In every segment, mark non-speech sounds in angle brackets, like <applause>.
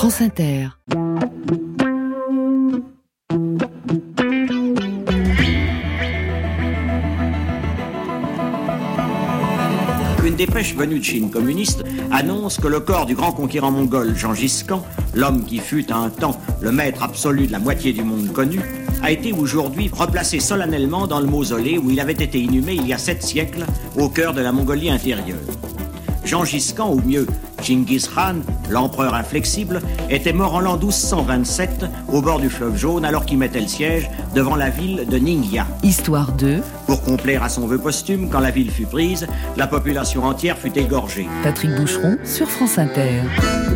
France Inter. Une dépêche venue de Chine communiste annonce que le corps du grand conquérant mongol Gengis Khan, l'homme qui fut à un temps le maître absolu de la moitié du monde connu, a été aujourd'hui replacé solennellement dans le mausolée où il avait été inhumé il y a sept siècles au cœur de la Mongolie intérieure. Gengis Khan, ou mieux Genghis Khan, l'empereur inflexible, était mort en l'an 1227 au bord du fleuve Jaune alors qu'il mettait le siège devant la ville de Ningya. Histoire 2. Pour complaire à son vœu posthume, quand la ville fut prise, la population entière fut égorgée. Patrick Boucheron sur France Inter.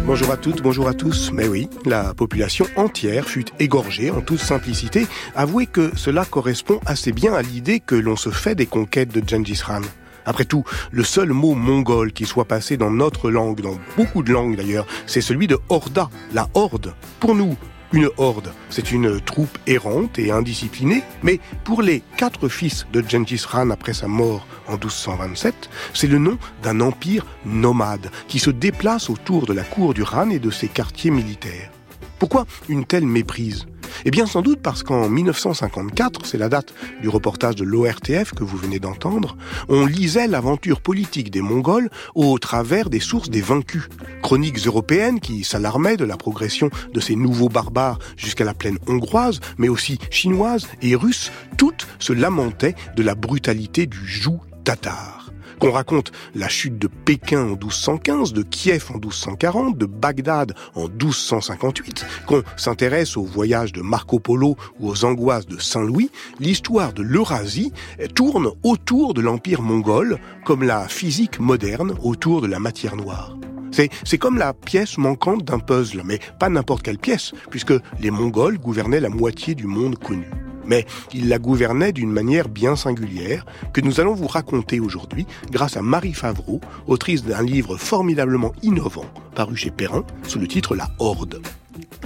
Bonjour à toutes, bonjour à tous. Mais oui, la population entière fut égorgée en toute simplicité. Avouez que cela correspond assez bien à l'idée que l'on se fait des conquêtes de Genghis Khan. Après tout, le seul mot mongol qui soit passé dans notre langue, dans beaucoup de langues d'ailleurs, c'est celui de horda, la horde. Pour nous, une horde, c'est une troupe errante et indisciplinée, mais pour les quatre fils de Genghis Khan après sa mort en 1227, c'est le nom d'un empire nomade qui se déplace autour de la cour du Khan et de ses quartiers militaires. Pourquoi une telle méprise? Eh bien sans doute parce qu'en 1954, c'est la date du reportage de l'ORTF que vous venez d'entendre, on lisait l'aventure politique des Mongols au travers des sources des vaincus. Chroniques européennes qui s'alarmaient de la progression de ces nouveaux barbares jusqu'à la plaine hongroise, mais aussi chinoise et russe, toutes se lamentaient de la brutalité du joug tatar qu'on raconte la chute de Pékin en 1215, de Kiev en 1240, de Bagdad en 1258, qu'on s'intéresse au voyage de Marco Polo ou aux angoisses de Saint-Louis, l'histoire de l'Eurasie tourne autour de l'empire mongol comme la physique moderne autour de la matière noire. C'est comme la pièce manquante d'un puzzle, mais pas n'importe quelle pièce, puisque les Mongols gouvernaient la moitié du monde connu mais il la gouvernait d'une manière bien singulière que nous allons vous raconter aujourd'hui grâce à Marie Favreau, autrice d'un livre formidablement innovant paru chez Perrin sous le titre La Horde.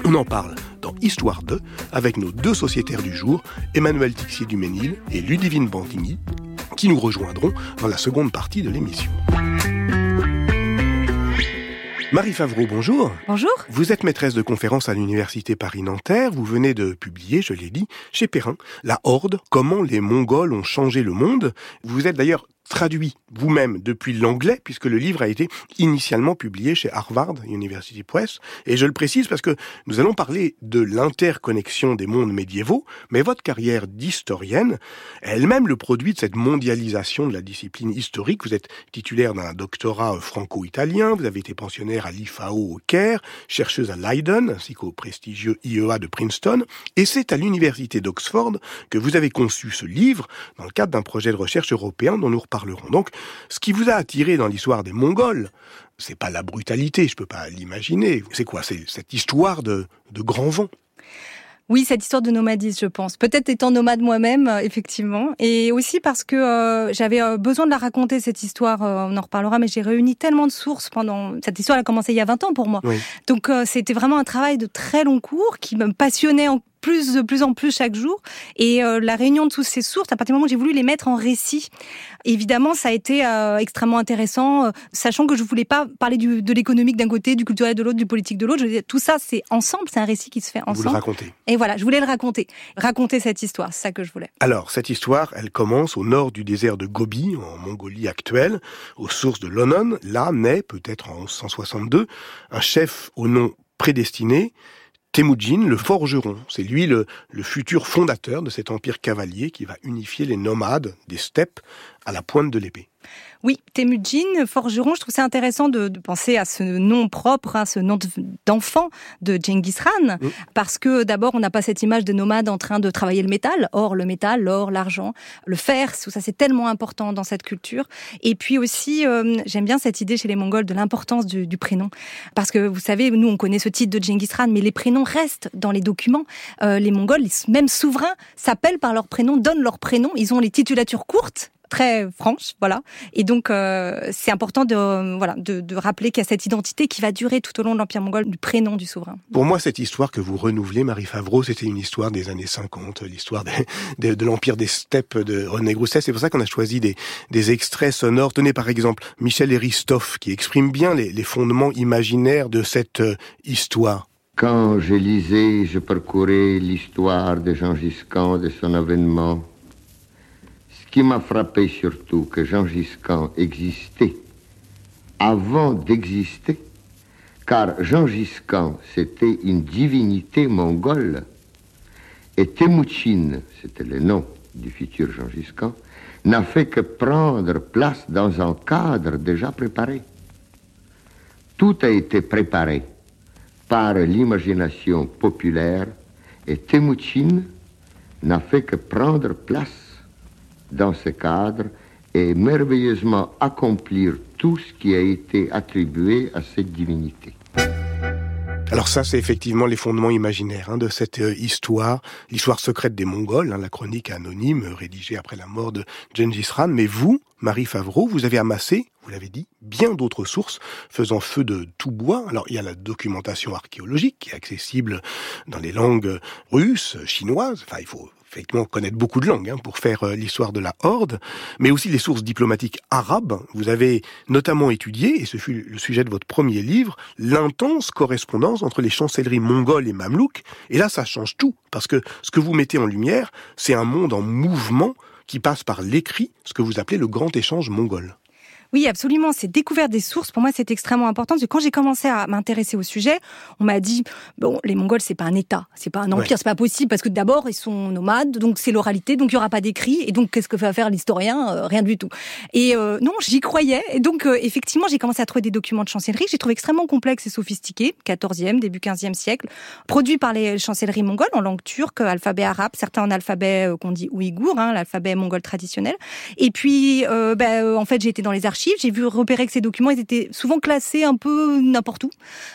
On en parle dans Histoire 2 avec nos deux sociétaires du jour, Emmanuel Tixier-Duménil et Ludivine Bantigny, qui nous rejoindront dans la seconde partie de l'émission. Marie Favreau, bonjour. Bonjour. Vous êtes maîtresse de conférence à l'Université Paris-Nanterre. Vous venez de publier, je l'ai dit, chez Perrin, La Horde, comment les Mongols ont changé le monde. Vous êtes d'ailleurs traduit vous-même depuis l'anglais, puisque le livre a été initialement publié chez Harvard University Press. Et je le précise parce que nous allons parler de l'interconnexion des mondes médiévaux, mais votre carrière d'historienne, elle-même le produit de cette mondialisation de la discipline historique. Vous êtes titulaire d'un doctorat franco-italien, vous avez été pensionnaire à l'IFAO au Caire, chercheuse à Leiden, ainsi qu'au prestigieux IEA de Princeton, et c'est à l'université d'Oxford que vous avez conçu ce livre dans le cadre d'un projet de recherche européen dont nous reparlons donc, ce qui vous a attiré dans l'histoire des Mongols, c'est pas la brutalité, je peux pas l'imaginer. C'est quoi? C'est cette histoire de, de grand vent. Oui, cette histoire de nomadisme, je pense. Peut-être étant nomade moi-même, euh, effectivement. Et aussi parce que euh, j'avais euh, besoin de la raconter, cette histoire. on en reparlera, mais j'ai réuni tellement de sources pendant... Cette histoire a commencé il y a 20 ans pour moi. Donc c'était vraiment un travail de très long cours qui me passionnait en plus de plus en plus chaque jour. Et euh, la réunion de toutes ces sources, à partir du moment où j'ai voulu les mettre en récit, évidemment, ça a été euh, extrêmement intéressant, euh, sachant que je voulais pas parler du, de l'économique d'un côté, du culturel de l'autre, du politique de l'autre. Tout ça, c'est ensemble, c'est un récit qui se fait ensemble. Vous le racontez. Et voilà, je voulais le raconter, raconter cette histoire, c'est ça que je voulais. Alors, cette histoire, elle commence au nord du désert de Gobi, en Mongolie actuelle, aux sources de Lonon. Là naît, peut-être en 1162, un chef au nom prédestiné, Temujin, le forgeron, c'est lui le, le, futur fondateur de cet empire cavalier qui va unifier les nomades des steppes à la pointe de l'épée. Oui, Temujin, forgeron, je trouve ça intéressant de, penser à ce nom propre, à ce nom d'enfant de Genghis Khan, parce que d'abord, on n'a pas cette image de nomade en train de travailler le métal. Or, le métal, l'or, l'argent, le fer, tout ça, c'est tellement important dans cette culture. Et puis aussi, euh, j'aime bien cette idée chez les Mongols de l'importance du, prénom. Parce que, vous savez, nous, on connaît ce titre de Genghis Khan, mais les prénoms restent dans les documents. Euh, les Mongols, même souverains, s'appellent par leur prénom, donnent leur prénom. Ils ont les titulatures courtes, très franche, voilà. Et donc euh, c'est important de voilà de, de rappeler qu'il y a cette identité qui va durer tout au long de l'empire mongol du prénom du souverain. Pour moi, cette histoire que vous renouvelez, Marie Favreau, c'était une histoire des années 50, l'histoire de, de, l'empire des steppes de René Grousset. C'est pour ça qu'on a choisi des, des extraits sonores. Tenez par exemple Michel Eristoff qui exprime bien les, les fondements imaginaires de cette euh, histoire. Quand je lisais, je parcourais l'histoire de Jean Giscan, de son avènement, qui m'a frappé surtout, que Jean Giscan existait avant d'exister, car Jean Giscan, c'était une divinité mongole, et Temouchine, c'était le nom du futur Jean Giscan, n'a fait que prendre place dans un cadre déjà préparé. Tout a été préparé par l'imagination populaire et Temouchine n'a fait que prendre place dans ce cadre et merveilleusement accomplir tout ce qui a été attribué à cette divinité. Alors ça, c'est effectivement les fondements imaginaires hein, de cette euh, histoire, l'histoire secrète des Mongols, hein, la chronique anonyme rédigée après la mort de Gengis Khan. Mais vous, Marie Favreau, vous avez amassé, vous l'avez dit, bien d'autres sources faisant feu de tout bois. Alors il y a la documentation archéologique qui est accessible dans les langues russes, chinoises. Enfin, il faut effectivement connaître beaucoup de langues hein, pour faire euh, l'histoire de la Horde, mais aussi les sources diplomatiques arabes. Vous avez notamment étudié, et ce fut le sujet de votre premier livre, l'intense correspondance entre les chancelleries mongoles et mamelouks. Et là, ça change tout, parce que ce que vous mettez en lumière, c'est un monde en mouvement qui passe par l'écrit, ce que vous appelez le grand échange mongol. Oui, absolument. C'est découverte des sources. Pour moi, c'est extrêmement important. Parce que quand j'ai commencé à m'intéresser au sujet, on m'a dit bon, les Mongols, c'est pas un État, c'est pas un empire, c'est pas possible parce que d'abord ils sont nomades, donc c'est l'oralité, donc il y aura pas d'écrit. Et donc qu'est-ce que va faire l'historien? Euh, Rien du tout. Et euh, non, j'y croyais. Et donc euh, effectivement, j'ai commencé à trouver des documents de chancellerie. J'ai trouvé extrêmement complexes et sophistiqués, 14e, début 15e siècle, produits par les chancelleries mongoles en langue turque, alphabet arabe, certains en alphabet qu'on dit ouïghour, hein, l'alphabet mongol traditionnel. Et puis, ben, en fait, j'ai été dans les archives j'ai vu repérer que ces documents étaient souvent classés un peu n'importe où.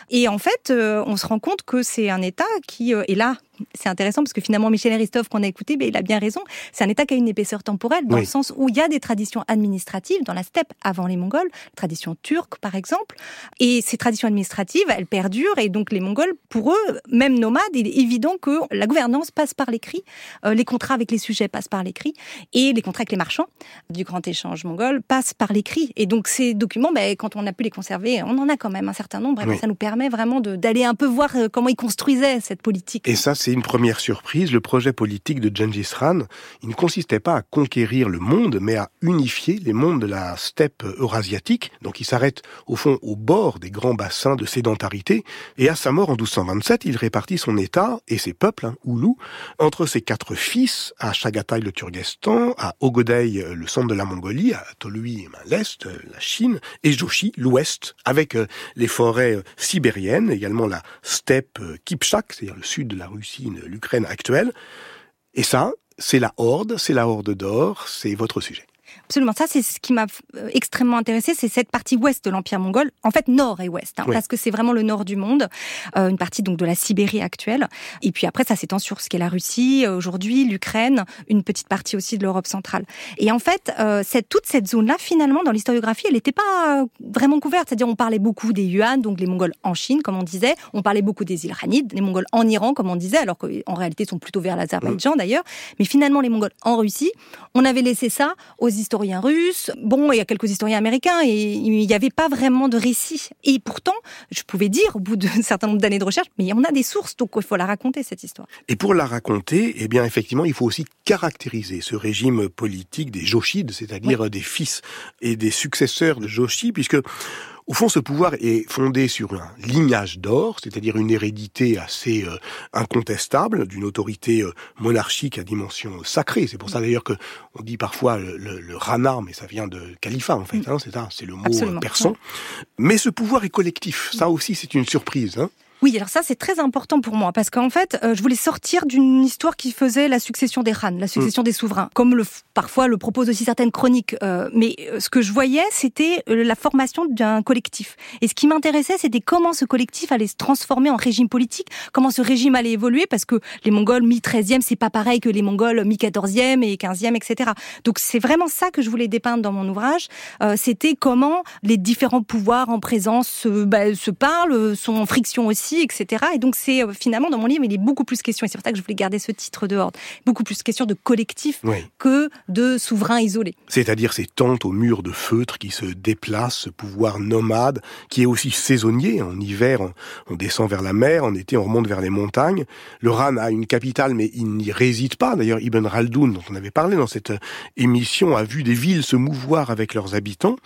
Et en fait, euh, on se rend compte que c'est un État qui euh, est là c'est intéressant parce que finalement Michel Christophe qu'on a écouté, mais il a bien raison. C'est un État qui a une épaisseur temporelle dans le sens où il y a des traditions administratives dans la steppe avant les Mongols, tradition turque par exemple, et ces traditions administratives elles perdurent et donc les Mongols pour eux même nomades, il est évident que la gouvernance passe par l'écrit, euh, les contrats avec les sujets passent par l'écrit et les contrats avec les marchands du grand échange mongol passent par l'écrit et donc ces documents, ben, quand on a pu les conserver, on en a quand même un certain nombre et ça nous permet vraiment d'aller un peu voir euh, comment ils construisaient cette politique. Et ça c'est une première surprise, le projet politique de Gengis Khan, il ne consistait pas à conquérir le monde, mais à unifier les mondes de la steppe eurasiatique. Donc il s'arrête au fond au bord des grands bassins de sédentarité. Et à sa mort en 1227, il répartit son État et ses peuples, hein, Oulou, entre ses quatre fils, à Chagatai le Turgestan, à Ogodei le centre de la Mongolie, à Tolui l'est, la Chine, et Joshi l'ouest, avec euh, les forêts euh, sibériennes, également la steppe euh, Kipchak, c'est-à-dire le sud de la Russie, l'Ukraine actuelle. Et ça, c'est la horde, c'est la horde d'or, c'est votre sujet. Absolument. Ça, c'est ce qui m'a euh, extrêmement intéressé, c'est cette partie ouest de l'Empire mongol. En fait, nord et ouest, hein, parce que c'est vraiment le nord du monde, euh, une partie donc de la Sibérie actuelle. Et puis après, ça s'étend sur ce qu'est la Russie euh, aujourd'hui, l'Ukraine, une petite partie aussi de l'Europe centrale. Et en fait, cette, toute cette zone-là, finalement, dans l'historiographie, elle n'était pas vraiment couverte. C'est-à-dire, on parlait beaucoup des Yuan, donc les Mongols en Chine, comme on disait. On parlait beaucoup des îles les Mongols en Iran, comme on disait, alors qu'en réalité, ils sont plutôt vers l'Azerbaïdjan d'ailleurs. Mais finalement, les Mongols en Russie, on avait laissé ça aux historiens russes, bon, il y a quelques historiens américains, et il n'y avait pas vraiment de récit. Et pourtant, je pouvais dire, au bout d'un <laughs> certain nombre d'années de recherche, mais on a des sources, donc il faut la raconter, cette histoire. Et pour la raconter, eh bien, effectivement, il faut aussi caractériser ce régime politique des Joshides, c'est-à-dire des fils et des successeurs de Joshi, puisque au fond, ce pouvoir est fondé sur un lignage d'or, c'est-à-dire une hérédité assez euh, incontestable, d'une autorité euh, monarchique à dimension sacrée. C'est pour ça d'ailleurs que on dit parfois le, le, rana, mais ça vient de califat en fait. Mm. Hein, c'est ça, c'est le mot euh, persan. Mais ce pouvoir est collectif. Ça aussi, c'est une surprise. Hein. Oui, alors ça c'est très important pour moi parce qu'en fait, euh, je voulais sortir d'une histoire qui faisait la succession des Khan, la succession mm. des souverains, comme le, parfois le proposent aussi certaines chroniques. Euh, mais euh, ce que je voyais, c'était la formation d'un collectif. Et ce qui m'intéressait, c'était comment ce collectif allait se transformer en régime politique, comment ce régime allait évoluer, parce que les Mongols mi-13e, c'est pas pareil que les Mongols mi-14e et 15e, etc. Donc c'est vraiment ça que je voulais dépeindre dans mon ouvrage. c'était comment les différents pouvoirs en présence bah, se parlent, sont en friction aussi etc. Et donc c'est finalement dans mon livre, il est beaucoup plus question, et c'est pour ça que je voulais garder ce titre de horde, beaucoup plus question de collectif que de souverains isolés. C'est-à-dire ces tentes aux murs de feutre qui se déplacent, ce pouvoir nomade qui est aussi saisonnier. En hiver, on, descend vers la mer, en été, on remonte vers les montagnes. Le Ran a une capitale, mais il n'y réside pas. D'ailleurs, Ibn Khaldoun, dont on avait parlé dans cette émission, a vu des villes se mouvoir avec leurs habitants.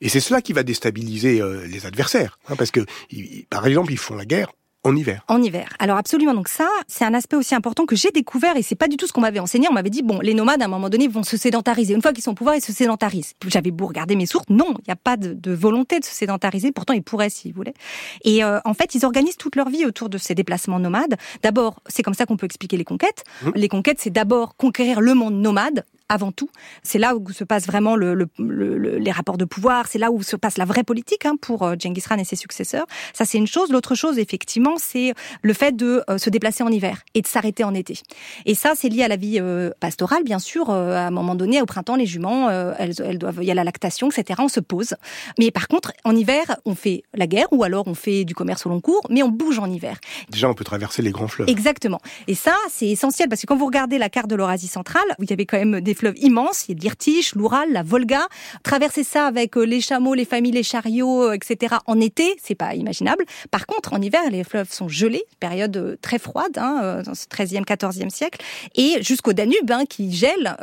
Et c'est cela qui va déstabiliser euh, les adversaires. Hein, parce que, par exemple, ils font la guerre en hiver. En hiver. Alors absolument. Donc ça, c'est un aspect aussi important que j'ai découvert et c'est pas du tout ce qu'on m'avait enseigné. On m'avait dit bon, les nomades à un moment donné vont se sédentariser. Une fois qu'ils sont au pouvoir, ils se sédentarisent. J'avais beau regarder mes sources, non, il n'y a pas de, volonté de se sédentariser. Pourtant, ils pourraient s'ils voulaient. Et euh, en fait, ils organisent toute leur vie autour de ces déplacements nomades. D'abord, c'est comme ça qu'on peut expliquer les conquêtes. Mmh. Les conquêtes, c'est d'abord conquérir le monde nomade avant tout. C'est là où se passe vraiment le, les rapports de pouvoir, c'est là où se passe la vraie politique hein, pour euh, Genghis Khan et ses successeurs. Ça, c'est une chose. L'autre chose, effectivement, c'est le fait de euh, se déplacer en hiver et de s'arrêter en été. Et ça, c'est lié à la vie euh, pastorale, bien sûr. à un moment donné, au printemps, les juments, elles, elles, doivent, il y a la lactation, etc. On se pose. Mais par contre, en hiver, on fait la guerre ou alors on fait du commerce au long cours, mais on bouge en hiver. Déjà, on peut traverser les grands fleuves. Exactement. Et ça, c'est essentiel parce que quand vous regardez la carte de l'Eurasie centrale, vous avez quand même des fleuves immenses. Il y a l'Irtiche, l'Oural, la Volga. Traverser ça avec euh, les chameaux, les familles, les chariots, euh, etc. En été, c'est pas imaginable. Par contre, en hiver, les fleuves sont gelés, période euh, très froide, hein, dans ce 13e, 14e siècle, et jusqu'au Danube, hein, qui gèle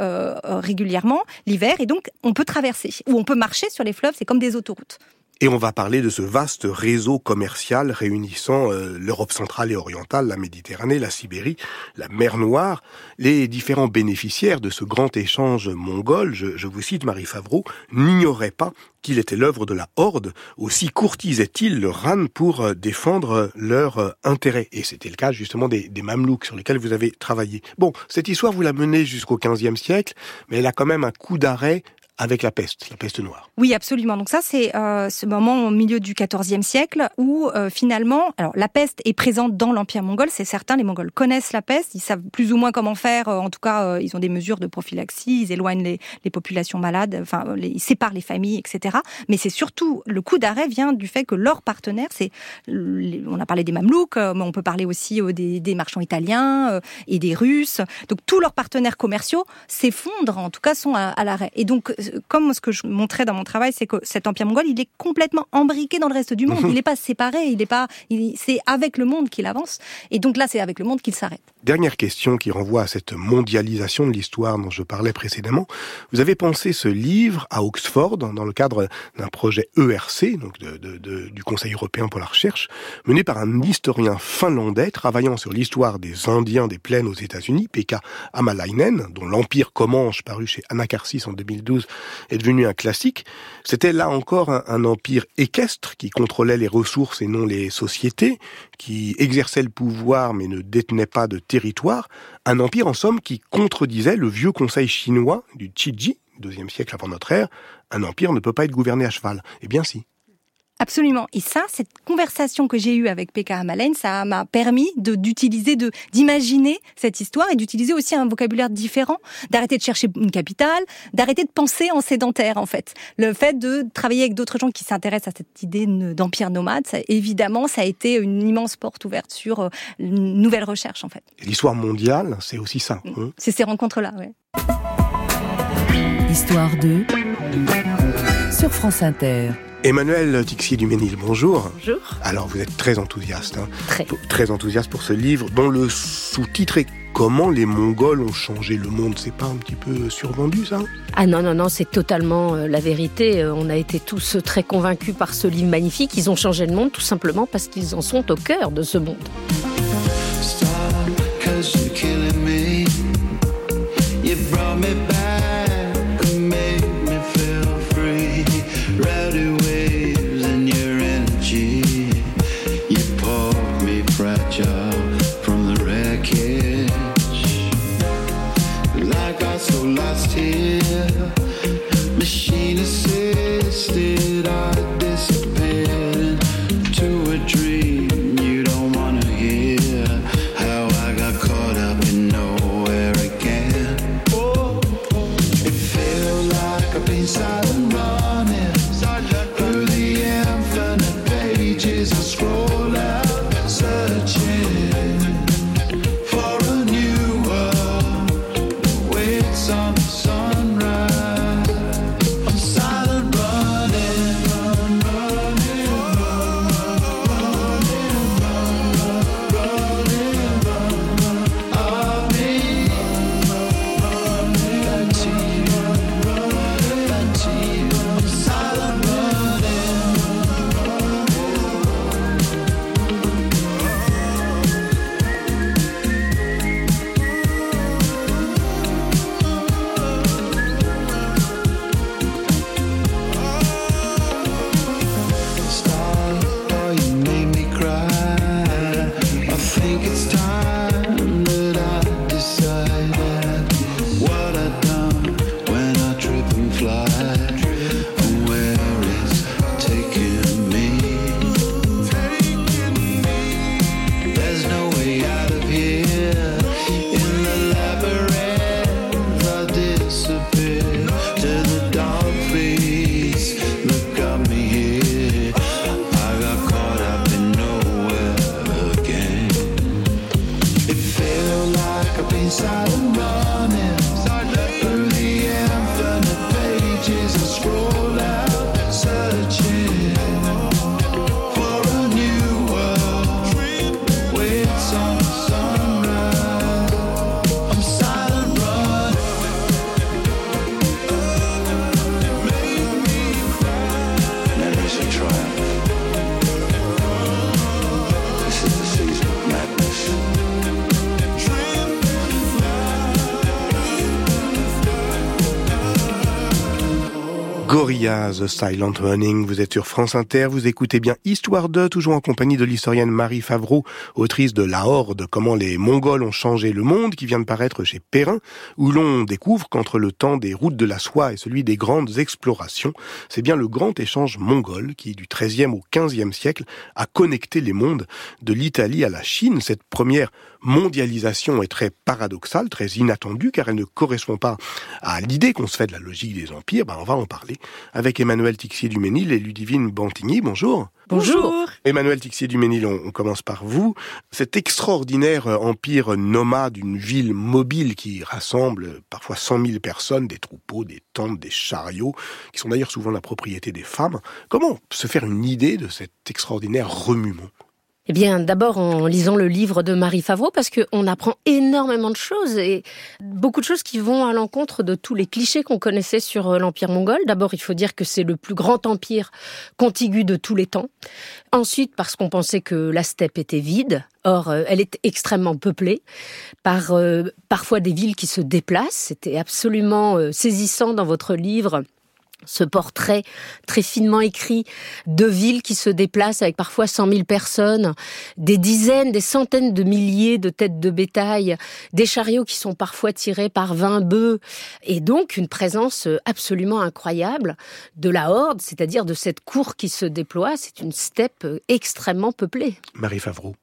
régulièrement l'hiver. Et donc, on peut traverser, ou on peut marcher sur les fleuves, c'est comme des autoroutes. Et on va parler de ce vaste réseau commercial réunissant euh, l'Europe centrale et orientale, la Méditerranée, la Sibérie, la mer Noire. Les différents bénéficiaires de ce grand échange mongol, je, vous cite Marie Favreau, n'ignoraient pas qu'il était l'œuvre de la Horde, aussi courtisaient-ils le RAN pour euh, défendre leurs euh, intérêts. Et c'était le cas justement des, des Mamelouks sur lesquels vous avez travaillé. Bon, cette histoire, vous la menez jusqu'au XVe siècle, mais elle a quand même un coup d'arrêt avec la peste, la peste noire. Oui, absolument. Donc ça, c'est euh, ce moment au milieu du XIVe siècle où euh, finalement, alors la peste est présente dans l'Empire mongol, c'est certain. Les Mongols connaissent la peste, ils savent plus ou moins comment faire. Euh, en tout cas, ils ont des mesures de prophylaxie, ils éloignent les, les populations malades, enfin, ils séparent les familles, etc. Mais c'est surtout le coup d'arrêt vient du fait que leurs partenaires, c'est, on a parlé des Mamelouks, mais on peut parler aussi des, des marchands italiens et des Russes. Donc tous leurs partenaires commerciaux s'effondrent, en tout cas sont à, à l'arrêt. Et donc comme ce que je montrais dans mon travail, c'est que cet empire mongol, il est complètement embriqué dans le reste du monde. <laughs> Il n'est pas séparé, il n'est pas, c'est avec le monde qu'il avance. Et donc là, c'est avec le monde qu'il s'arrête. Dernière question qui renvoie à cette mondialisation de l'histoire dont je parlais précédemment. Vous avez pensé ce livre à Oxford dans le cadre d'un projet ERC, donc du Conseil européen pour la recherche, mené par un historien finlandais travaillant sur l'histoire des Indiens des plaines aux États-Unis, Pekka Amalainen, dont l'Empire Comanche, paru chez Anacarsis en 2012, est devenu un classique. C'était là encore un empire équestre qui contrôlait les ressources et non les sociétés, qui exerçait le pouvoir mais ne détenait pas de territoire, un empire en somme qui contredisait le vieux conseil chinois du Qiji, deuxième siècle avant notre ère, un empire ne peut pas être gouverné à cheval. Eh bien si. Absolument. Et ça, cette conversation que j'ai eue avec Pekka Hamalen, ça m'a permis de d'utiliser, de d'imaginer cette histoire et d'utiliser aussi un vocabulaire différent, d'arrêter de chercher une capitale, d'arrêter de penser en sédentaire en fait. Le fait de travailler avec d'autres gens qui s'intéressent à cette idée d'empire nomade, ça, évidemment, ça a été une immense porte ouverte sur euh, une nouvelle recherche en fait. L'histoire mondiale, c'est aussi ça. Mm. Hein. C'est ces rencontres-là, ouais. Histoire 2 sur France Inter. Emmanuel Tixier du Ménil, bonjour. Bonjour. Alors, vous êtes très enthousiaste. Hein, très. Très enthousiaste pour ce livre dont le sous-titre est Comment les Mongols ont changé le monde. C'est pas un petit peu survendu, ça? Ah non, non, non, c'est totalement euh, la vérité. Euh, on a été tous très convaincus par ce livre magnifique. Ils ont changé le monde tout simplement parce qu'ils en sont au cœur de ce monde. The Silent Running. Vous êtes sur France Inter, vous écoutez bien Histoire de, toujours en compagnie de l'historienne Marie Favreau, autrice de La Horde, comment les Mongols ont changé le monde, qui vient de paraître chez Perrin, où l'on découvre qu'entre le temps des routes de la soie et celui des grandes explorations, c'est bien le grand échange mongol qui, du XIIIe au XVe siècle, a connecté les mondes de l'Italie à la Chine, cette première mondialisation est très paradoxale, très inattendue, car elle ne correspond pas à l'idée qu'on se fait de la logique des empires. Ben, on va en parler avec Emmanuel Tixier-Duménil et Ludivine Bantigny. Bonjour. Bonjour. Emmanuel Tixier-Duménil, on, on commence par vous. Cet extraordinaire empire nomade, une ville mobile qui rassemble parfois 100 000 personnes, des troupeaux, des tentes, des chariots, qui sont d'ailleurs souvent la propriété des femmes. Comment se faire une idée de cet extraordinaire remuement? Eh bien, d'abord en lisant le livre de Marie Favreau, parce qu'on apprend énormément de choses et beaucoup de choses qui vont à l'encontre de tous les clichés qu'on connaissait sur euh, l'Empire mongol. D'abord, il faut dire que c'est le plus grand empire contigu de tous les temps. Ensuite, parce qu'on pensait que la steppe était vide. Or, euh, elle est extrêmement peuplée par euh, parfois des villes qui se déplacent. C'était absolument saisissant dans votre livre ce portrait très finement écrit de villes qui se déplacent avec parfois 100 000 personnes, des dizaines, des centaines de milliers de têtes de bétail, des chariots qui sont parfois tirés par 20 bœufs, et donc une présence absolument incroyable de la horde, c'est-à-dire de cette cour qui se déploie. C'est une steppe extrêmement peuplée. Marie Favreau.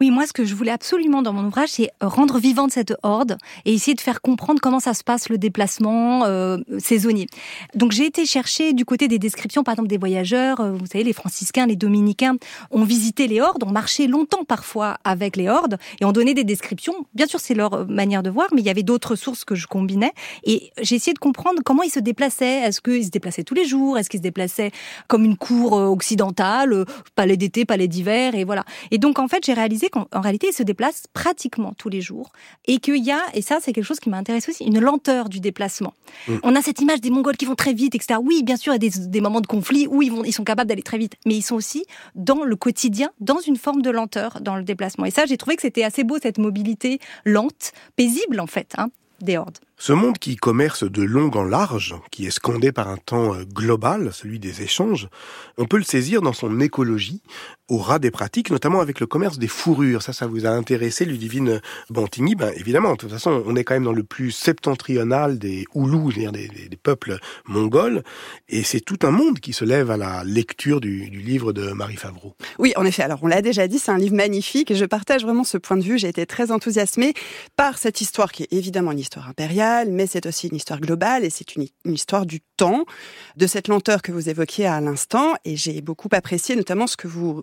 Oui, moi, ce que je voulais absolument dans mon ouvrage, c'est rendre vivante cette horde et essayer de faire comprendre comment ça se passe le déplacement euh, saisonnier. Donc, j'ai été chercher du côté des descriptions, par exemple, des voyageurs. Euh, vous savez, les franciscains, les dominicains ont visité les hordes, ont marché longtemps parfois avec les hordes et ont donné des descriptions. Bien sûr, c'est leur manière de voir, mais il y avait d'autres sources que je combinais et j'ai essayé de comprendre comment ils se déplaçaient. Est-ce qu'ils se déplaçaient tous les jours? Est-ce qu'ils se déplaçaient comme une cour euh, occidentale, palais d'été, palais d'hiver et voilà. Et donc, en fait, j'ai réalisé qu'en réalité, ils se déplacent pratiquement tous les jours et qu'il y a, et ça c'est quelque chose qui m'intéresse aussi, une lenteur du déplacement. Mm. On a cette image des Mongols qui vont très vite, etc. Oui, bien sûr, il y a des, moments de conflit où ils, vont, ils sont capables d'aller très vite, mais ils sont aussi dans le quotidien, dans une forme de lenteur dans le déplacement. Et ça, j'ai trouvé que c'était assez beau, cette mobilité lente, paisible en fait, hein, des hordes. Ce monde qui commerce de long en large, qui est scandé par un temps euh, global, celui des échanges, on peut le saisir dans son écologie, au ras des pratiques, notamment avec le commerce des fourrures. Ça, ça vous a intéressé, Ludivine Bantigny Ben évidemment, de toute façon, on est quand même dans le plus septentrional des Oulous, c'est-à-dire des, peuples mongols, et c'est tout un monde qui se lève à la lecture du, livre de Marie Favreau. Oui, en effet. Alors, on l'a déjà dit, c'est un livre magnifique, je partage vraiment ce point de vue. J'ai été très enthousiasmée par cette histoire qui est évidemment une histoire impériale mais c'est aussi une histoire globale et c'est une, histoire du temps, de cette lenteur que vous évoquiez à l'instant. Et j'ai beaucoup apprécié notamment ce que vous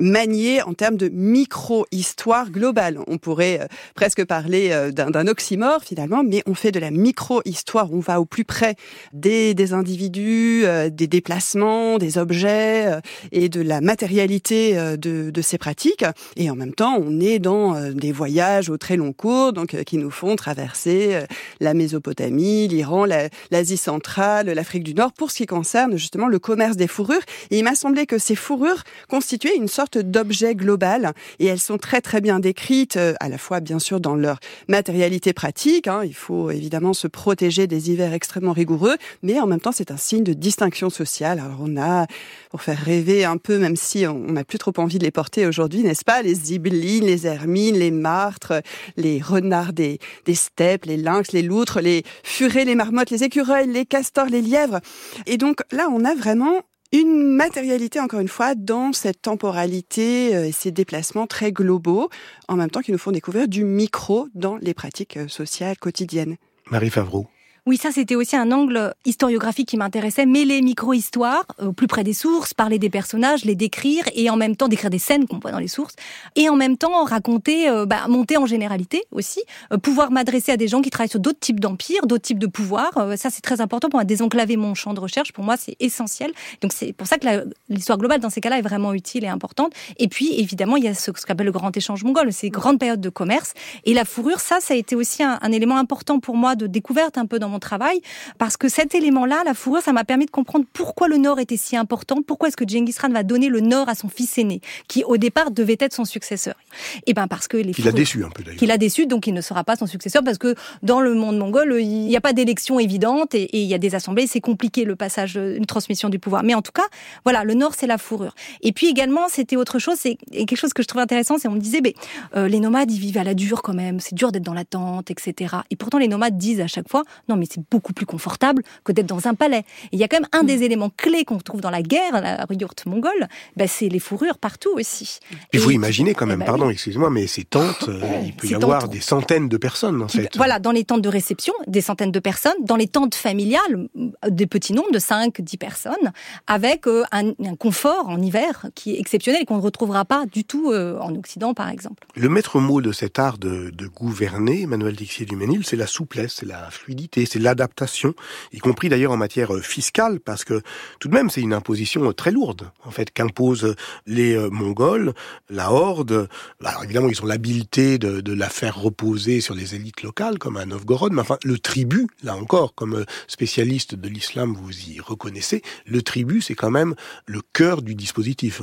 maniez en termes de micro-histoire globale. On pourrait euh, presque parler euh, d'un oxymore finalement, mais on fait de la micro-histoire. On va au plus près des, des individus, euh, des déplacements, des objets et de la matérialité de, de, ces pratiques. Et en même temps, on est dans des voyages au très long cours, donc qui nous font traverser la Mésopotamie, l'Iran, l'Asie centrale, l'Afrique du Nord, pour ce qui concerne justement le commerce des fourrures. Et il m'a semblé que ces fourrures constituaient une sorte d'objet global, et elles sont très très bien décrites, euh, à la fois bien sûr dans leur matérialité pratique, hein. il faut évidemment se protéger des hivers extrêmement rigoureux, mais en même temps c'est un signe de distinction sociale. Alors on a, pour faire rêver un peu, même si on n'a plus trop envie de les porter aujourd'hui, n'est-ce pas, les zibelines, les hermines, les martres, les renards des, des steppes, les lynx, les loutres, les furets, les marmottes, les écureuils, les castors, les lièvres. Et donc là, on a vraiment une matérialité, encore une fois, dans cette temporalité euh, et ces déplacements très globaux, en même temps qui nous font découvrir du micro dans les pratiques euh, sociales quotidiennes. Marie Favreau. Oui, ça c'était aussi un angle historiographique qui m'intéressait, mêler micro-histoire au plus près des sources, parler des personnages, les décrire et en même temps décrire des scènes qu'on voit dans les sources et en même temps raconter, euh, bah, monter en généralité aussi, euh, pouvoir m'adresser à des gens qui travaillent sur d'autres types d'empires, d'autres types de pouvoirs. Euh, ça c'est très important pour moi, désenclaver mon champ de recherche. Pour moi c'est essentiel. Donc c'est pour ça que l'histoire globale dans ces cas-là est vraiment utile et importante. Et puis évidemment il y a ce, qu'on appelle le grand échange mongol, ces grandes périodes de commerce et la fourrure. Ça ça a été aussi un élément important pour moi de découverte un peu dans mon travail parce que cet élément-là, la fourrure, ça m'a permis de comprendre pourquoi le Nord était si important, pourquoi est-ce que Genghis Khan va donner le Nord à son fils aîné, qui au départ devait être son successeur. Et eh ben parce que les il a déçu un peu d'ailleurs. Qu'il a déçu, donc il ne sera pas son successeur parce que dans le monde mongol, il n'y a pas d'élection évidente et, il y a des assemblées, c'est compliqué le passage, une transmission du pouvoir. Mais en tout cas, voilà, le Nord c'est la fourrure. Et puis également, c'était autre chose, c'est quelque chose que je trouve intéressant, c'est on me disait, mais euh, les nomades ils vivent à la dure quand même, c'est dur d'être dans la tente, etc. Et pourtant les nomades disent à chaque fois, non mais c'est beaucoup plus confortable que d'être dans un palais. il y a quand même un des éléments clés qu'on trouve dans la guerre, la yourte mongole, ben, c'est les fourrures partout aussi. Il faut imaginer quand même, eh ben pardon, excusez-moi, mais ces tentes, euh, il peut y avoir des centaines de personnes en fait. Voilà, dans les tentes de réception, des centaines de personnes, dans les tentes familiales, des petits nombres de 5, 10 personnes, avec euh, un, confort en hiver qui est exceptionnel et qu'on ne retrouvera pas du tout euh, en Occident par exemple. Le maître mot de cet art de, de gouverner, Emmanuel Dixier du Ménil, c'est la souplesse, c'est la fluidité, c'est l'adaptation, y compris d'ailleurs en matière euh, fiscale, parce que tout de même c'est une imposition euh, très lourde, en fait, qu'imposent les euh, Mongols, la Horde. Alors évidemment, ils ont l'habileté de, de, la faire reposer sur les élites locales, comme à Novgorod, mais enfin, le tribut, là encore, comme spécialiste de l'islam, vous y reconnaissez, le tribut, c'est quand même le cœur du dispositif.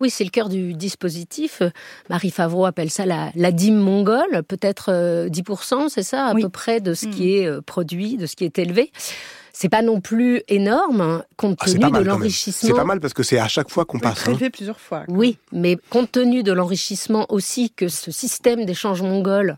Oui, c'est le cœur du dispositif. Marie Favreau appelle ça la, la dîme mongole, peut-être 10%, euh, c'est ça, à peu près de ce qui mm. est euh, produit, de ce qui est élevé. C'est pas non plus énorme hein, compte ah, tenu de l'enrichissement. C'est pas mal parce que c'est à chaque fois qu'on passe. Prélevé hein. plusieurs fois. Oui, mais compte tenu de l'enrichissement aussi que ce système d'échange mongol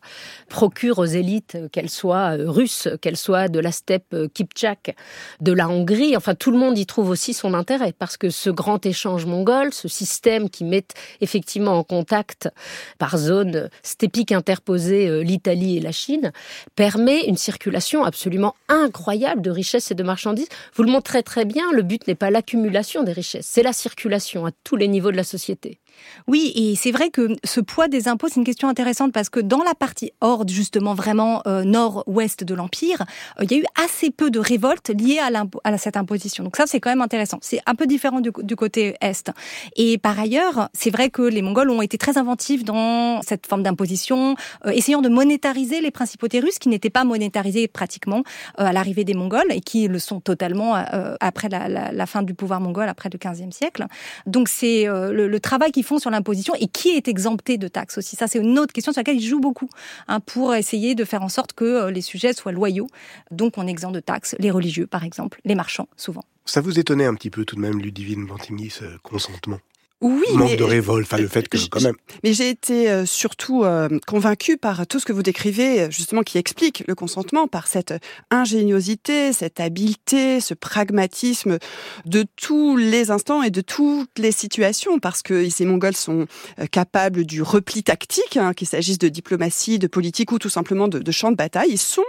procure aux élites, qu'elles soient euh, russes, qu'elles soient de la steppe euh, Kipchak, de la Hongrie, enfin tout le monde y trouve aussi son intérêt parce que ce grand échange mongol, ce système qui met effectivement en contact par zone steppique interposée euh, l'Italie et la Chine, permet une circulation absolument incroyable de richesses et de marchandises. Vous le montrez très bien, le but n'est pas l'accumulation des richesses, c'est la circulation à tous les niveaux de la société. Oui, et c'est vrai que ce poids des impôts, c'est une question intéressante parce que dans la partie horde, justement, vraiment euh, nord-ouest de l'Empire, euh, il y a eu assez peu de révoltes liées à, à cette imposition. Donc ça, c'est quand même intéressant. C'est un peu différent du, côté est. Et par ailleurs, c'est vrai que les Mongols ont été très inventifs dans cette forme d'imposition, euh, essayant de monétariser les principautés russes qui n'étaient pas monétarisées pratiquement à l'arrivée des Mongols et qui le sont totalement après la, fin du pouvoir mongol, après le 15e siècle. Donc c'est le, le travail qui font sur l'imposition et qui est exempté de taxes aussi. Ça, c'est une autre question sur laquelle ils jouent beaucoup hein, pour essayer de faire en sorte que euh, les sujets soient loyaux. Donc, on exempt de taxes les religieux, par exemple, les marchands, souvent. Ça vous étonnait un petit peu tout de même, Ludivine Bantigny, ce consentement? Oui, manque de révolte, enfin le fait que quand même. Mais j'ai été euh, surtout euh, convaincue par tout ce que vous décrivez, justement, qui explique le consentement, par cette ingéniosité, cette habileté, ce pragmatisme de tous les instants et de toutes les situations, parce que ces Mongols sont euh, capables du repli tactique, hein, qu'il s'agisse de diplomatie, de politique ou tout simplement de, de champ de bataille. Ils sont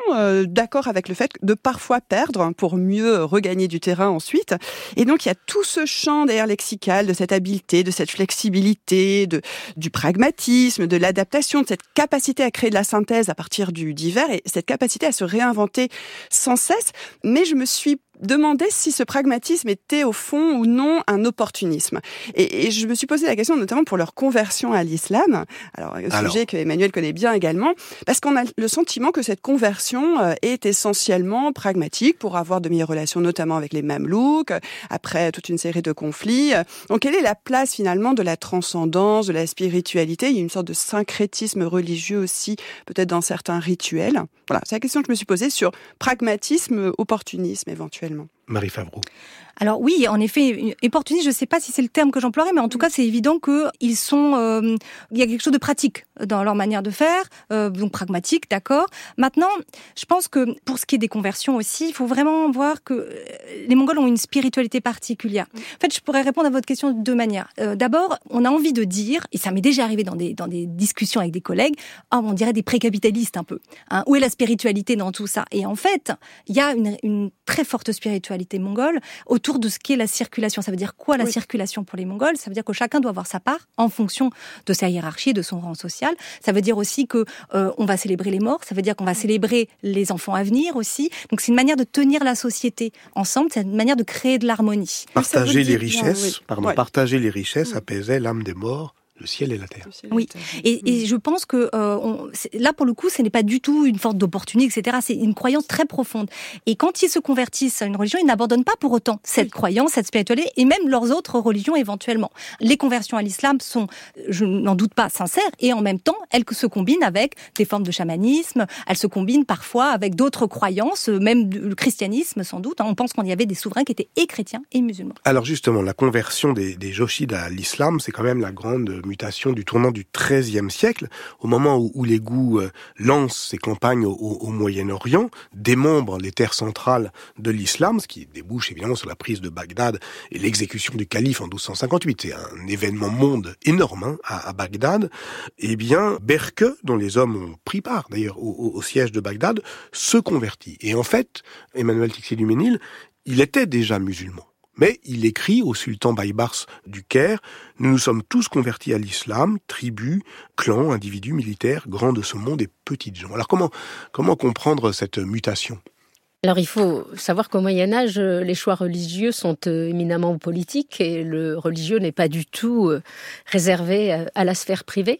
d'accord avec le fait de parfois perdre pour mieux regagner du terrain ensuite. Et donc il y a tout ce champ d'air lexical de cette habileté de cette flexibilité, du pragmatisme, de l'adaptation, de cette capacité à créer de la synthèse à partir du divers et cette capacité à se réinventer sans cesse. Mais je me suis demander si ce pragmatisme était au fond ou non un opportunisme. Et, je me suis posé la question notamment pour leur conversion à l'islam, alors un sujet que Emmanuel connaît bien également, parce qu'on a le sentiment que cette conversion euh, est essentiellement pragmatique pour avoir de meilleures relations, notamment avec les Mamelouks, après toute une série de conflits. Donc quelle est la place finalement de la transcendance, de la spiritualité? Il y a une sorte de syncrétisme religieux aussi, peut-être dans certains rituels. Voilà, c'est la question que je me suis posée sur pragmatisme, opportunisme éventuellement. Marie Favreau. Alors oui, en effet, opportuniste, je ne sais pas si c'est le terme que j'emploierais, mais en tout cas, c'est évident qu'ils sont, euh, il y a quelque chose de pratique dans leur manière de faire, euh, donc pragmatique, d'accord. Maintenant, je pense que pour ce qui est des conversions aussi, il faut vraiment voir que euh, les Mongols ont une spiritualité particulière. En fait, je pourrais répondre à votre question de deux manières. D'abord, on a envie de dire, et ça m'est déjà arrivé dans des dans des discussions avec des collègues, oh, on dirait des précapitalistes un peu. Hein, où est la spiritualité dans tout ça? Et en fait, il y a une, une très forte spiritualité mongole autour de ce qu'est la circulation. Ça veut dire quoi la circulation pour les Mongols? Ça veut dire que chacun doit avoir sa part en fonction de sa hiérarchie, de son rang social. Ça veut dire aussi que euh, on va célébrer les morts. Ça veut dire qu'on va célébrer les enfants à venir aussi. Donc c'est une manière de tenir la société ensemble. C'est une manière de créer de l'harmonie. Partager les richesses, pardon, partager les richesses apaisait l'âme des morts le ciel et la terre. Oui, et, et, je pense que euh, on, là pour le coup, ce n'est pas du tout une forme d'opportunité, etc. C'est une croyance très profonde. Et quand ils se convertissent à une religion, ils n'abandonnent pas pour autant cette croyance, cette spiritualité, et même leurs autres religions éventuellement. Les conversions à l'islam sont, je n'en doute pas, sincères, et en même temps, elles se combinent avec des formes de chamanisme. Elles se combinent parfois avec d'autres croyances, même le christianisme sans doute. Hein. On pense qu'on y avait des souverains qui étaient et chrétiens et musulmans. Alors justement, la conversion des, des Joshides à l'islam, c'est quand même la grande mutation du tournant du XIIIe siècle, au moment où, goûts euh, lancent ses campagnes au, Moyen-Orient, démembrent les terres centrales de l'islam, ce qui débouche évidemment sur la prise de Bagdad et l'exécution du calife en 1258. C'est un événement monde énorme hein, à, Bagdad. Eh bien, Berke, dont les hommes ont pris part d'ailleurs au, siège de Bagdad, se convertit. Et en fait, Emmanuel Tixier-Duménil, il était déjà musulman. Mais il écrit au sultan Baybars du Caire, nous nous sommes tous convertis à l'islam, tribus, clans, individus, militaires, grands de ce monde et petites gens. Alors comment, comment comprendre cette mutation? Alors il faut savoir qu'au Moyen Âge, les choix religieux sont euh, éminemment politiques et le religieux n'est pas du tout euh, réservé euh, à la sphère privée.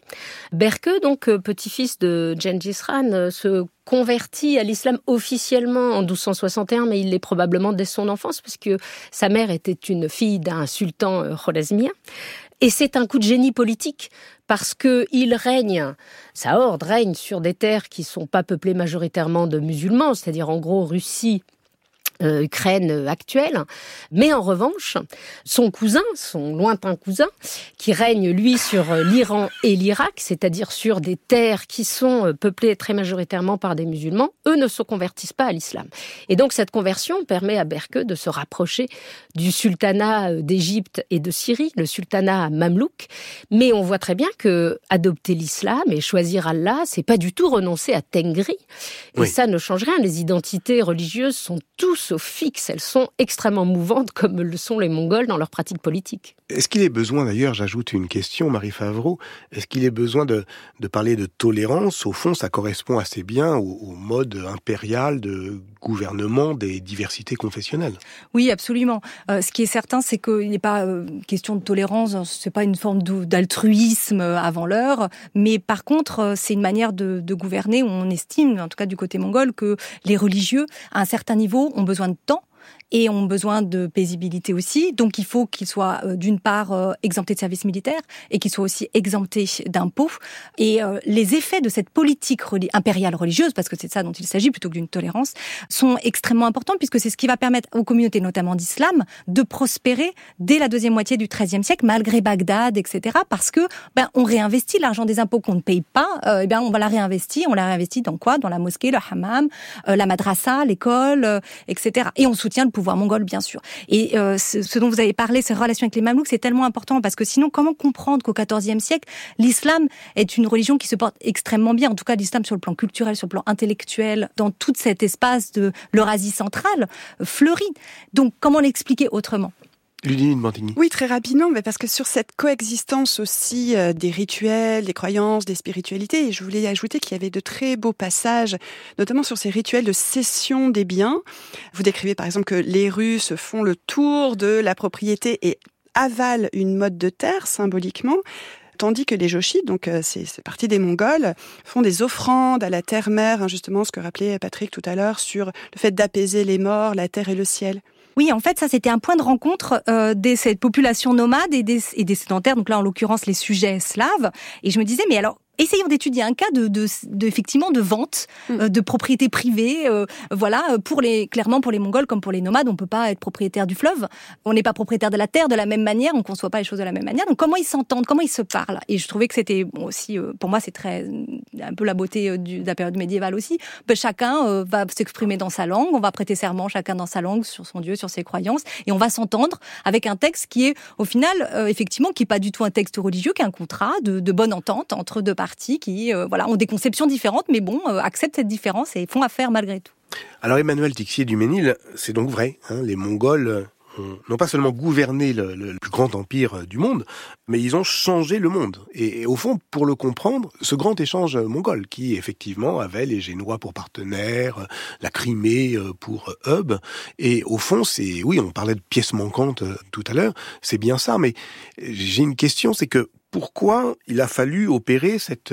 Berke, donc petit-fils de Gengis Khan, se converti à l'islam officiellement en 1261, mais il l'est probablement dès son enfance, puisque sa mère était une fille d'un sultan khorazmien. Et c'est un coup de génie politique parce que il règne, sa horde règne sur des terres qui sont pas peuplées majoritairement de musulmans, c'est-à-dire en gros Russie, euh, Ukraine actuelle. Mais en revanche, son cousin, son lointain cousin, qui règne lui sur euh, l'Iran et l'Irak, c'est-à-dire sur des terres qui sont euh, peuplées très majoritairement par des musulmans, eux ne se convertissent pas à l'islam. Et donc cette conversion permet à Berke de se rapprocher du sultanat d'Égypte et de Syrie, le sultanat mamelouk. Mais on voit très bien que adopter l'islam et choisir Allah, c'est pas du tout renoncer à Tengri. Et ça ne change rien. Les identités religieuses sont tous fixes, elles sont extrêmement mouvantes comme le sont les Mongols dans leur pratique politique. Est-ce qu'il est besoin, d'ailleurs, j'ajoute une question, Marie Favreau, est-ce qu'il est besoin de, parler de tolérance? Au fond, ça correspond assez bien au, mode impérial de gouvernement des diversités confessionnelles. Oui, absolument. Euh, ce qui est certain, c'est qu'il n'est pas euh, question de tolérance, c'est pas une forme d'altruisme avant l'heure, mais par contre, euh, c'est une manière de, de gouverner où on estime, en tout cas du côté mongol, que les religieux, à un certain niveau, ont besoin de temps et ont besoin de paisibilité aussi. Donc il faut qu'ils soient euh, d'une part euh, exemptés de service militaire et qu'ils soient aussi exemptés d'impôts. Et euh, les effets de cette politique impériale religieuse, parce que c'est de ça dont il s'agit plutôt que d'une tolérance, sont extrêmement importants puisque c'est ce qui va permettre aux communautés, notamment d'islam, de prospérer dès la deuxième moitié du XIIIe siècle, malgré Bagdad, etc. Parce que ben, on réinvestit l'argent des impôts qu'on ne paye pas, euh, et ben on va la réinvestir. On la réinvestit dans quoi? Dans la mosquée, le hammam, la madrasa, l'école, etc. Et on soutient le pouvoir mongol, bien sûr. Et euh, ce, dont vous avez parlé, ces relations avec les Mamelouks, c'est tellement important parce que sinon, comment comprendre qu'au XIVe siècle, l'islam est une religion qui se porte extrêmement bien, en tout cas l'islam sur le plan culturel, sur le plan intellectuel, dans tout cet espace de l'Eurasie centrale, fleurit. Donc, comment l'expliquer autrement? Ludivine Bantigny. Oui, très rapidement, mais parce que sur cette coexistence aussi euh, des rituels, des croyances, des spiritualités, je voulais ajouter qu'il y avait de très beaux passages, notamment sur ces rituels de cession des biens. Vous décrivez par exemple que les Russes font le tour de la propriété et avalent une mode de terre symboliquement tandis que les Joshides, donc euh, c'est partie des Mongols, font des offrandes à la terre-mère, hein, justement ce que rappelait Patrick tout à l'heure sur le fait d'apaiser les morts, la terre et le ciel. Oui, en fait, ça c'était un point de rencontre euh, de cette population nomade et des, et des sédentaires, donc là en l'occurrence les sujets slaves. Et je me disais, mais alors essayons d'étudier un cas de, de, de, effectivement de vente mm. de propriété privée. voilà, pour les clairement pour les Mongols comme pour les nomades, on peut pas être propriétaire du fleuve. On n'est pas propriétaire de la terre de la même manière. On conçoit pas les choses de la même manière. Donc comment ils s'entendent, comment ils se parlent? Et je trouvais que c'était aussi, pour moi, c'est très un peu la beauté de la période médiévale aussi. Ben, chacun va s'exprimer dans sa langue. On va prêter serment chacun dans sa langue sur son Dieu, sur ses croyances, et on va s'entendre avec un texte qui est au final euh, effectivement qui est pas du tout un texte religieux, qui est un contrat de, bonne entente entre deux parties qui euh, voilà ont des conceptions différentes, mais bon euh, acceptent cette différence et font affaire malgré tout. Alors Emmanuel Tixier du Ménil, c'est donc vrai. Hein, les Mongols n'ont pas seulement gouverné le, plus grand empire euh, du monde, mais ils ont changé le monde. Et, au fond, pour le comprendre, ce grand échange mongol, qui effectivement avait les Génois pour partenaires, euh, la Crimée euh, pour hub, et au fond, c'est, oui, on parlait de pièces manquantes tout à l'heure, c'est bien ça, mais j'ai une question, c'est que pourquoi il a fallu opérer cette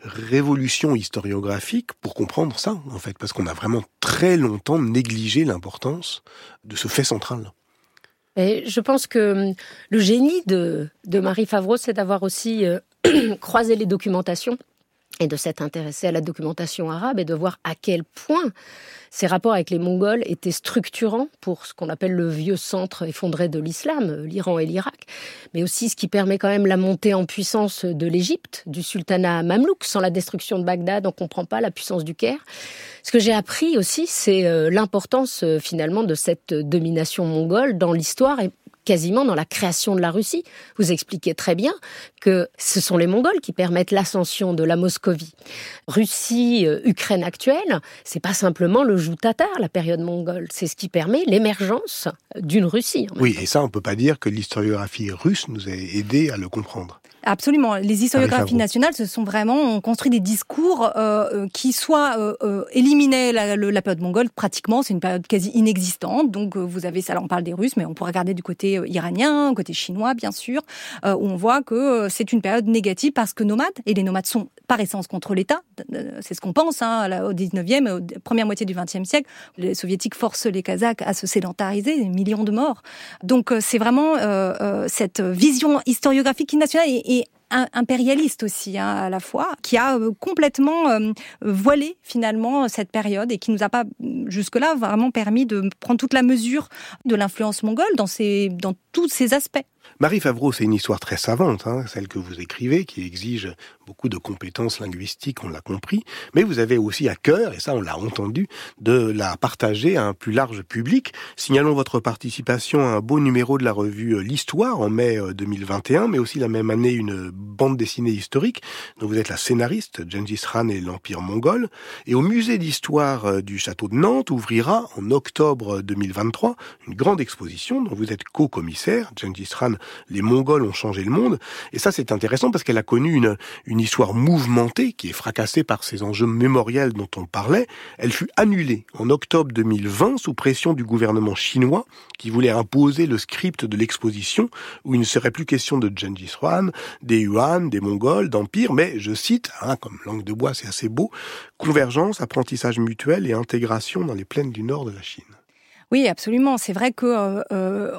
révolution historiographique pour comprendre ça, en fait, parce qu'on a vraiment très longtemps négligé l'importance de ce fait central. Et je pense que hum, le génie de, Marie Favreau, c'est d'avoir aussi euh, <clears throat> croisé les documentations et de s'être intéressé à la documentation arabe et de voir à quel point ces rapports avec les Mongols étaient structurants pour ce qu'on appelle le vieux centre effondré de l'islam, l'Iran et l'Irak, mais aussi ce qui permet quand même la montée en puissance de l'Égypte, du sultanat mamelouk. Sans la destruction de Bagdad, on ne comprend pas la puissance du Caire. Ce que j'ai appris aussi, c'est euh, l'importance euh, finalement de cette domination mongole dans l'histoire quasiment dans la création de la Russie. Vous expliquez très bien que ce sont les Mongols qui permettent l'ascension de la Moscovie. Russie, euh, Ukraine actuelle, c'est pas simplement le joug tatar, la période mongole, c'est ce qui permet l'émergence d'une Russie. Oui, et ça, on peut pas dire que l'historiographie russe nous a aidé à le comprendre. Absolument. Les historiographies nationales se sont vraiment ont construit des discours euh, euh qui soit euh, euh, éliminaient la, la, période mongole pratiquement. C'est une période quasi inexistante. Donc euh, vous avez ça. Là, on parle des Russes, mais on pourrait regarder du côté iranien, côté chinois, bien sûr, où on voit que c'est une période négative parce que nomades et les nomades sont par essence contre l'État. C'est ce qu'on pense hein, au 19e, au première moitié du 20e siècle. Les soviétiques forcent les Kazakhs à se sédentariser, des millions de morts. Donc c'est vraiment cette vision historiographique nationale et, et impérialiste aussi hein, à la fois, qui a euh, complètement euh, voilé finalement cette période et qui nous a pas jusque-là vraiment permis de prendre toute la mesure de l'influence mongole dans, ces, dans tous ces aspects. Marie Favreau, c'est une histoire très savante, hein, celle que vous écrivez, qui exige beaucoup de compétences linguistiques, on l'a compris, mais vous avez aussi à cœur, et ça on l'a entendu, de la partager à un plus large public. Signalons votre participation à un beau numéro de la revue euh, L'Histoire en mai 2021, euh, mais aussi la même année une bande dessinée historique dont vous êtes la scénariste, Gengis Khan et l'Empire mongol. Et au musée d'histoire euh, du château de Nantes ouvrira en octobre 2023 une grande exposition dont vous êtes co-commissaire, Gengis Khan, les Mongols ont changé le monde. Et ça c'est intéressant parce qu'elle a connu une une histoire mouvementée qui est fracassée par ces enjeux mémoriels dont on parlait, elle fut annulée en octobre 2020 sous pression du gouvernement chinois qui voulait imposer le script de l'exposition où il ne serait plus question de Gengis Khan, des Des Mongols, d'empire, mais je cite, hein, comme langue de bois c'est assez beau, convergence, apprentissage mutuel et intégration dans les plaines du nord de la Chine. Oui, absolument. C'est vrai que euh, euh,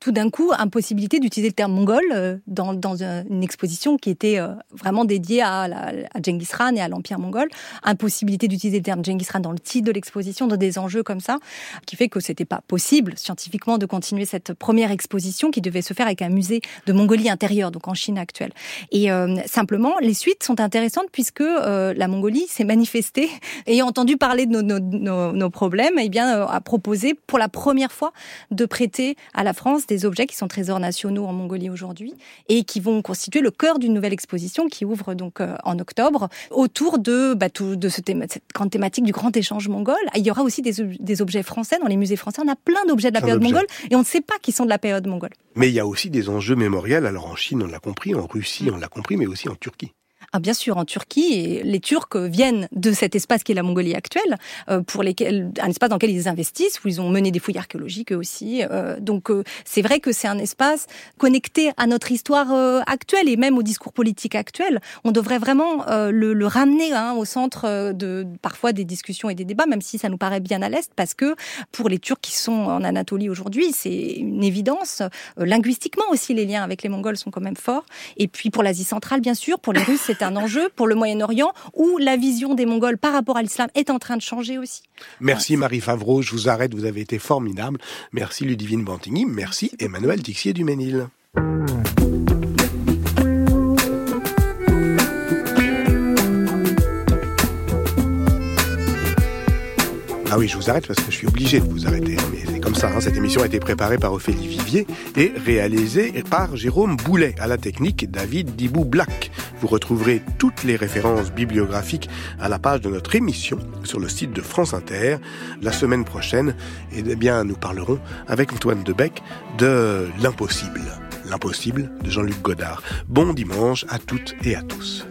tout d'un coup, impossibilité d'utiliser le terme mongol euh, dans, une exposition qui était vraiment dédiée à, la, à Genghis Khan et à l'Empire mongol. Impossibilité d'utiliser le terme Genghis Khan dans le titre de l'exposition, dans des enjeux comme ça, qui fait que c'était pas possible scientifiquement de continuer cette première exposition qui devait se faire avec un musée de Mongolie intérieure, donc en Chine actuelle. Et simplement, les suites sont intéressantes puisque la Mongolie s'est manifestée, <laughs> ayant entendu parler de nos, nos, nos, problèmes, et eh bien a proposé la première fois de prêter à la France des objets qui sont trésors nationaux en Mongolie aujourd'hui et qui vont constituer le cœur d'une nouvelle exposition qui ouvre donc euh, en octobre autour de, bah, tout, de ce cette grande thématique du grand échange mongol. Il y aura aussi des, des objets français dans les musées français. On a plein d'objets de la période mongole et on ne sait pas qu'ils sont de la période mongole. Mais il y a aussi des enjeux mémoriels. Alors en Chine, on l'a compris, en Russie, on l'a compris, mais aussi en Turquie. Ah, bien sûr, en Turquie, et les Turcs viennent de cet espace qui est la Mongolie actuelle, euh, pour lesquels, un espace dans lequel ils investissent, où ils ont mené des fouilles archéologiques eux aussi. Euh, donc euh, c'est vrai que c'est un espace connecté à notre histoire actuelle et même au discours politique actuel. On devrait vraiment le, ramener hein, au centre de parfois des discussions et des débats, même si ça nous paraît bien à l'est, parce que pour les Turcs qui sont en Anatolie aujourd'hui, c'est une évidence. linguistiquement aussi, les liens avec les Mongols sont quand même forts. Et puis pour l'Asie centrale, bien sûr, pour les Russes, c'est un enjeu pour le Moyen-Orient, où la vision des Mongols par rapport à l'islam est en train de changer aussi. Merci Marie Favreau, je vous arrête, vous avez été formidable. Merci Ludivine Bantigny, merci Emmanuel Tixier-Duménil. Ah oui, je vous arrête parce que je suis obligé de vous arrêter. Hein, mais c'est comme ça. Hein. Cette émission a été préparée par Ophélie Vivier et réalisée par Jérôme Boulet à la technique David Dibou Black. Vous retrouverez toutes les références bibliographiques à la page de notre émission sur le site de France Inter la semaine prochaine. Eh bien, nous parlerons avec Antoine Debec de l'impossible. L'impossible de Jean-Luc Godard. Bon dimanche à toutes et à tous.